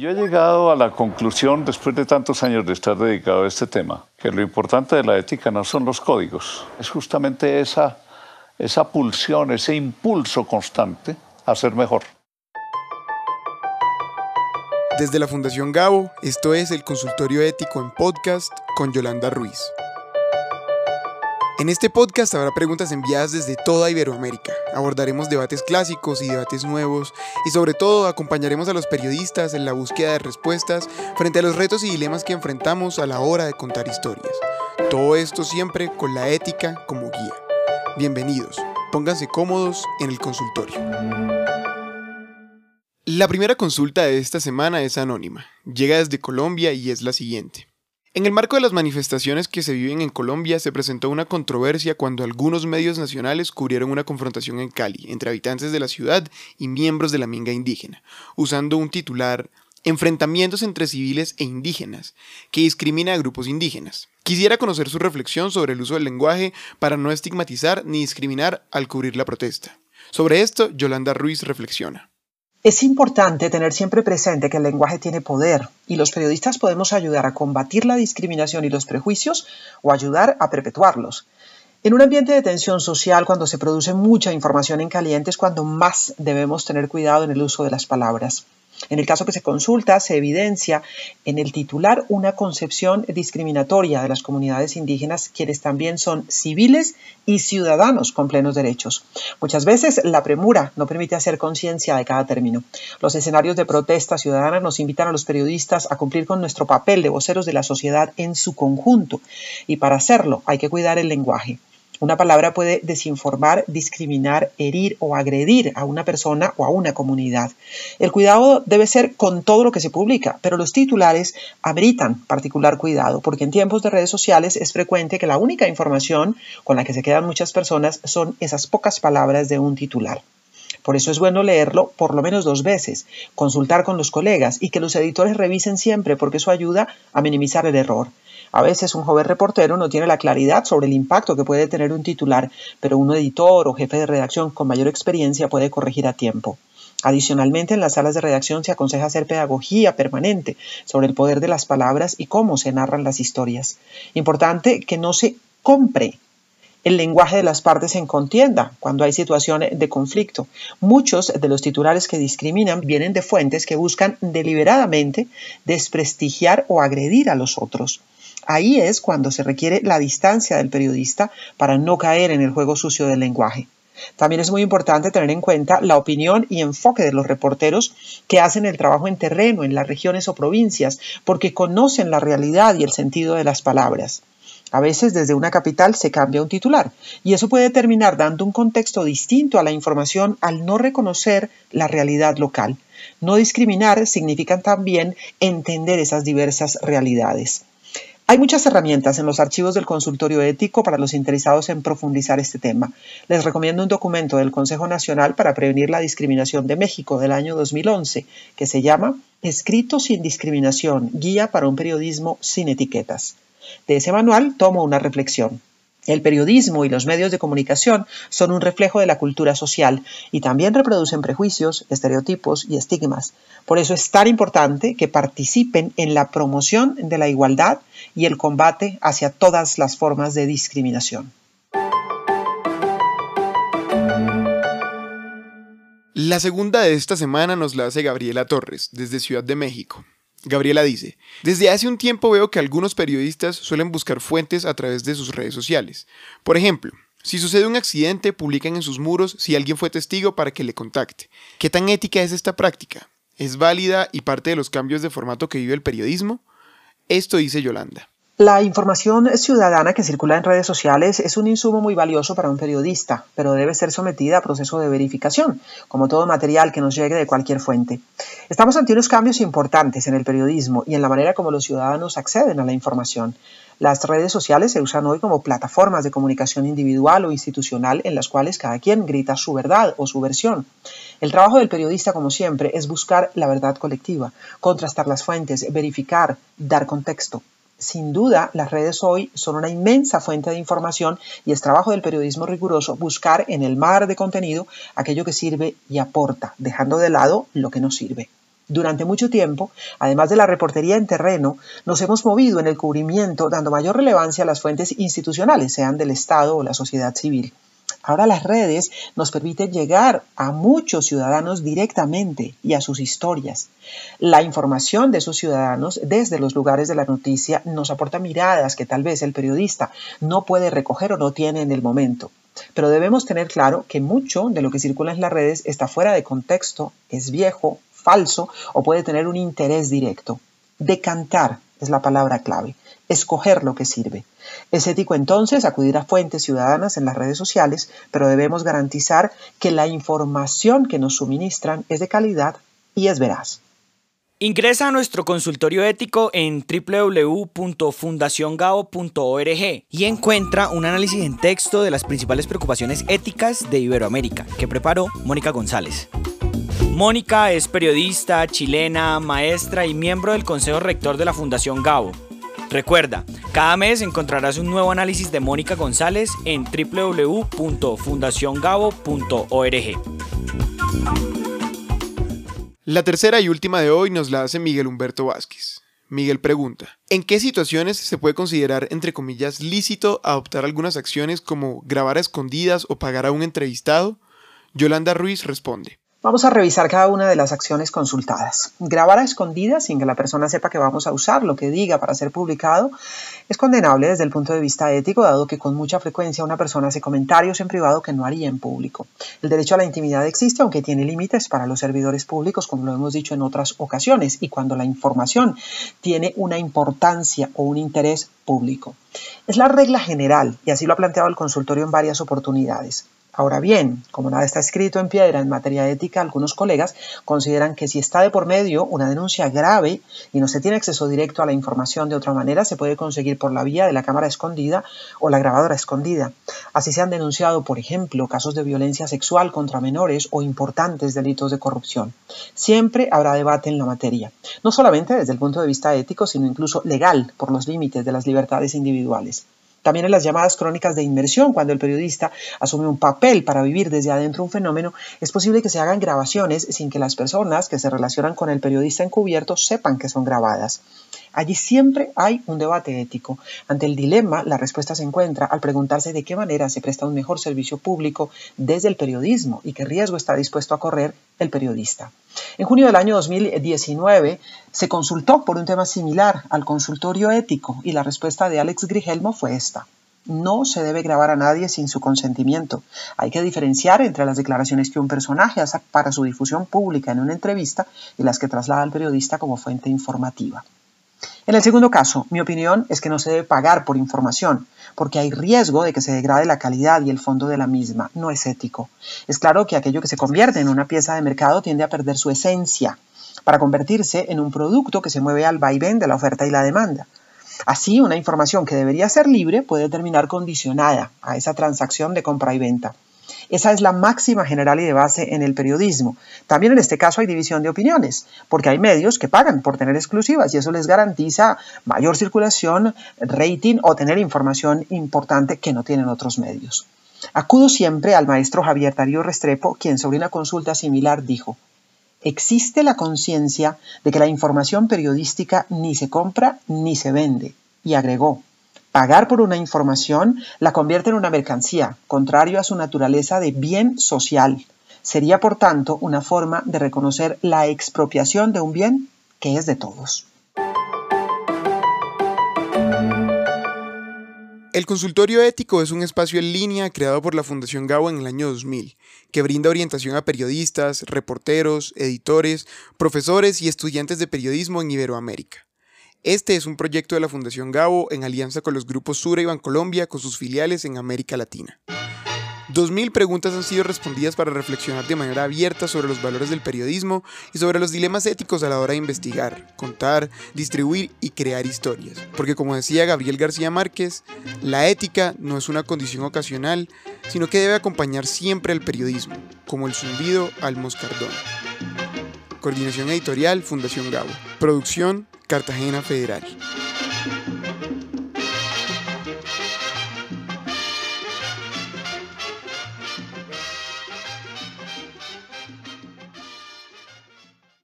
Yo he llegado a la conclusión, después de tantos años de estar dedicado a este tema, que lo importante de la ética no son los códigos, es justamente esa, esa pulsión, ese impulso constante a ser mejor. Desde la Fundación Gabo, esto es el Consultorio Ético en Podcast con Yolanda Ruiz. En este podcast habrá preguntas enviadas desde toda Iberoamérica. Abordaremos debates clásicos y debates nuevos y sobre todo acompañaremos a los periodistas en la búsqueda de respuestas frente a los retos y dilemas que enfrentamos a la hora de contar historias. Todo esto siempre con la ética como guía. Bienvenidos, pónganse cómodos en el consultorio. La primera consulta de esta semana es anónima. Llega desde Colombia y es la siguiente. En el marco de las manifestaciones que se viven en Colombia, se presentó una controversia cuando algunos medios nacionales cubrieron una confrontación en Cali entre habitantes de la ciudad y miembros de la minga indígena, usando un titular Enfrentamientos entre civiles e indígenas, que discrimina a grupos indígenas. Quisiera conocer su reflexión sobre el uso del lenguaje para no estigmatizar ni discriminar al cubrir la protesta. Sobre esto, Yolanda Ruiz reflexiona. Es importante tener siempre presente que el lenguaje tiene poder y los periodistas podemos ayudar a combatir la discriminación y los prejuicios o ayudar a perpetuarlos. En un ambiente de tensión social, cuando se produce mucha información en caliente, es cuando más debemos tener cuidado en el uso de las palabras. En el caso que se consulta, se evidencia en el titular una concepción discriminatoria de las comunidades indígenas, quienes también son civiles y ciudadanos con plenos derechos. Muchas veces la premura no permite hacer conciencia de cada término. Los escenarios de protesta ciudadana nos invitan a los periodistas a cumplir con nuestro papel de voceros de la sociedad en su conjunto, y para hacerlo hay que cuidar el lenguaje. Una palabra puede desinformar, discriminar, herir o agredir a una persona o a una comunidad. El cuidado debe ser con todo lo que se publica, pero los titulares ameritan particular cuidado, porque en tiempos de redes sociales es frecuente que la única información con la que se quedan muchas personas son esas pocas palabras de un titular. Por eso es bueno leerlo por lo menos dos veces, consultar con los colegas y que los editores revisen siempre porque eso ayuda a minimizar el error. A veces un joven reportero no tiene la claridad sobre el impacto que puede tener un titular, pero un editor o jefe de redacción con mayor experiencia puede corregir a tiempo. Adicionalmente, en las salas de redacción se aconseja hacer pedagogía permanente sobre el poder de las palabras y cómo se narran las historias. Importante que no se compre el lenguaje de las partes en contienda cuando hay situaciones de conflicto. Muchos de los titulares que discriminan vienen de fuentes que buscan deliberadamente desprestigiar o agredir a los otros. Ahí es cuando se requiere la distancia del periodista para no caer en el juego sucio del lenguaje. También es muy importante tener en cuenta la opinión y enfoque de los reporteros que hacen el trabajo en terreno, en las regiones o provincias, porque conocen la realidad y el sentido de las palabras. A veces desde una capital se cambia un titular y eso puede terminar dando un contexto distinto a la información al no reconocer la realidad local. No discriminar significa también entender esas diversas realidades. Hay muchas herramientas en los archivos del consultorio ético para los interesados en profundizar este tema. Les recomiendo un documento del Consejo Nacional para Prevenir la Discriminación de México del año 2011 que se llama Escrito sin discriminación, guía para un periodismo sin etiquetas. De ese manual tomo una reflexión. El periodismo y los medios de comunicación son un reflejo de la cultura social y también reproducen prejuicios, estereotipos y estigmas. Por eso es tan importante que participen en la promoción de la igualdad y el combate hacia todas las formas de discriminación. La segunda de esta semana nos la hace Gabriela Torres, desde Ciudad de México. Gabriela dice, desde hace un tiempo veo que algunos periodistas suelen buscar fuentes a través de sus redes sociales. Por ejemplo, si sucede un accidente, publican en sus muros si alguien fue testigo para que le contacte. ¿Qué tan ética es esta práctica? ¿Es válida y parte de los cambios de formato que vive el periodismo? Esto dice Yolanda. La información ciudadana que circula en redes sociales es un insumo muy valioso para un periodista, pero debe ser sometida a proceso de verificación, como todo material que nos llegue de cualquier fuente. Estamos ante unos cambios importantes en el periodismo y en la manera como los ciudadanos acceden a la información. Las redes sociales se usan hoy como plataformas de comunicación individual o institucional en las cuales cada quien grita su verdad o su versión. El trabajo del periodista, como siempre, es buscar la verdad colectiva, contrastar las fuentes, verificar, dar contexto. Sin duda, las redes hoy son una inmensa fuente de información y es trabajo del periodismo riguroso buscar en el mar de contenido aquello que sirve y aporta, dejando de lado lo que no sirve. Durante mucho tiempo, además de la reportería en terreno, nos hemos movido en el cubrimiento dando mayor relevancia a las fuentes institucionales, sean del Estado o la sociedad civil. Ahora las redes nos permiten llegar a muchos ciudadanos directamente y a sus historias. La información de esos ciudadanos desde los lugares de la noticia nos aporta miradas que tal vez el periodista no puede recoger o no tiene en el momento. Pero debemos tener claro que mucho de lo que circula en las redes está fuera de contexto, es viejo, falso o puede tener un interés directo. Decantar es la palabra clave, escoger lo que sirve. Es ético entonces acudir a fuentes ciudadanas en las redes sociales, pero debemos garantizar que la información que nos suministran es de calidad y es veraz. Ingresa a nuestro consultorio ético en www.fundaciongao.org y encuentra un análisis en texto de las principales preocupaciones éticas de Iberoamérica que preparó Mónica González. Mónica es periodista, chilena, maestra y miembro del Consejo Rector de la Fundación Gabo. Recuerda, cada mes encontrarás un nuevo análisis de Mónica González en www.fundaciongabo.org. La tercera y última de hoy nos la hace Miguel Humberto Vázquez. Miguel pregunta, ¿en qué situaciones se puede considerar, entre comillas, lícito adoptar algunas acciones como grabar a escondidas o pagar a un entrevistado? Yolanda Ruiz responde, Vamos a revisar cada una de las acciones consultadas. Grabar a escondidas sin que la persona sepa que vamos a usar lo que diga para ser publicado es condenable desde el punto de vista ético, dado que con mucha frecuencia una persona hace comentarios en privado que no haría en público. El derecho a la intimidad existe, aunque tiene límites para los servidores públicos, como lo hemos dicho en otras ocasiones, y cuando la información tiene una importancia o un interés público. Es la regla general, y así lo ha planteado el consultorio en varias oportunidades. Ahora bien, como nada está escrito en piedra en materia ética, algunos colegas consideran que si está de por medio una denuncia grave y no se tiene acceso directo a la información de otra manera, se puede conseguir por la vía de la cámara escondida o la grabadora escondida. Así se han denunciado, por ejemplo, casos de violencia sexual contra menores o importantes delitos de corrupción. Siempre habrá debate en la materia, no solamente desde el punto de vista ético, sino incluso legal por los límites de las libertades individuales. También en las llamadas crónicas de inmersión, cuando el periodista asume un papel para vivir desde adentro un fenómeno, es posible que se hagan grabaciones sin que las personas que se relacionan con el periodista encubierto sepan que son grabadas. Allí siempre hay un debate ético. Ante el dilema, la respuesta se encuentra al preguntarse de qué manera se presta un mejor servicio público desde el periodismo y qué riesgo está dispuesto a correr el periodista. En junio del año 2019 se consultó por un tema similar al consultorio ético y la respuesta de Alex Grigelmo fue esta. No se debe grabar a nadie sin su consentimiento. Hay que diferenciar entre las declaraciones que un personaje hace para su difusión pública en una entrevista y las que traslada al periodista como fuente informativa. En el segundo caso, mi opinión es que no se debe pagar por información, porque hay riesgo de que se degrade la calidad y el fondo de la misma. No es ético. Es claro que aquello que se convierte en una pieza de mercado tiende a perder su esencia para convertirse en un producto que se mueve al vaivén de la oferta y la demanda. Así, una información que debería ser libre puede terminar condicionada a esa transacción de compra y venta. Esa es la máxima general y de base en el periodismo. También en este caso hay división de opiniones, porque hay medios que pagan por tener exclusivas y eso les garantiza mayor circulación, rating o tener información importante que no tienen otros medios. Acudo siempre al maestro Javier Darío Restrepo, quien sobre una consulta similar dijo, existe la conciencia de que la información periodística ni se compra ni se vende. Y agregó, Pagar por una información la convierte en una mercancía, contrario a su naturaleza de bien social. Sería, por tanto, una forma de reconocer la expropiación de un bien que es de todos. El consultorio ético es un espacio en línea creado por la Fundación Gabo en el año 2000, que brinda orientación a periodistas, reporteros, editores, profesores y estudiantes de periodismo en Iberoamérica. Este es un proyecto de la Fundación Gabo en alianza con los grupos Sura y Bancolombia con sus filiales en América Latina. 2.000 preguntas han sido respondidas para reflexionar de manera abierta sobre los valores del periodismo y sobre los dilemas éticos a la hora de investigar, contar, distribuir y crear historias. Porque como decía Gabriel García Márquez, la ética no es una condición ocasional, sino que debe acompañar siempre al periodismo, como el zumbido al moscardón. Coordinación editorial Fundación Gabo. Producción Cartagena Federal.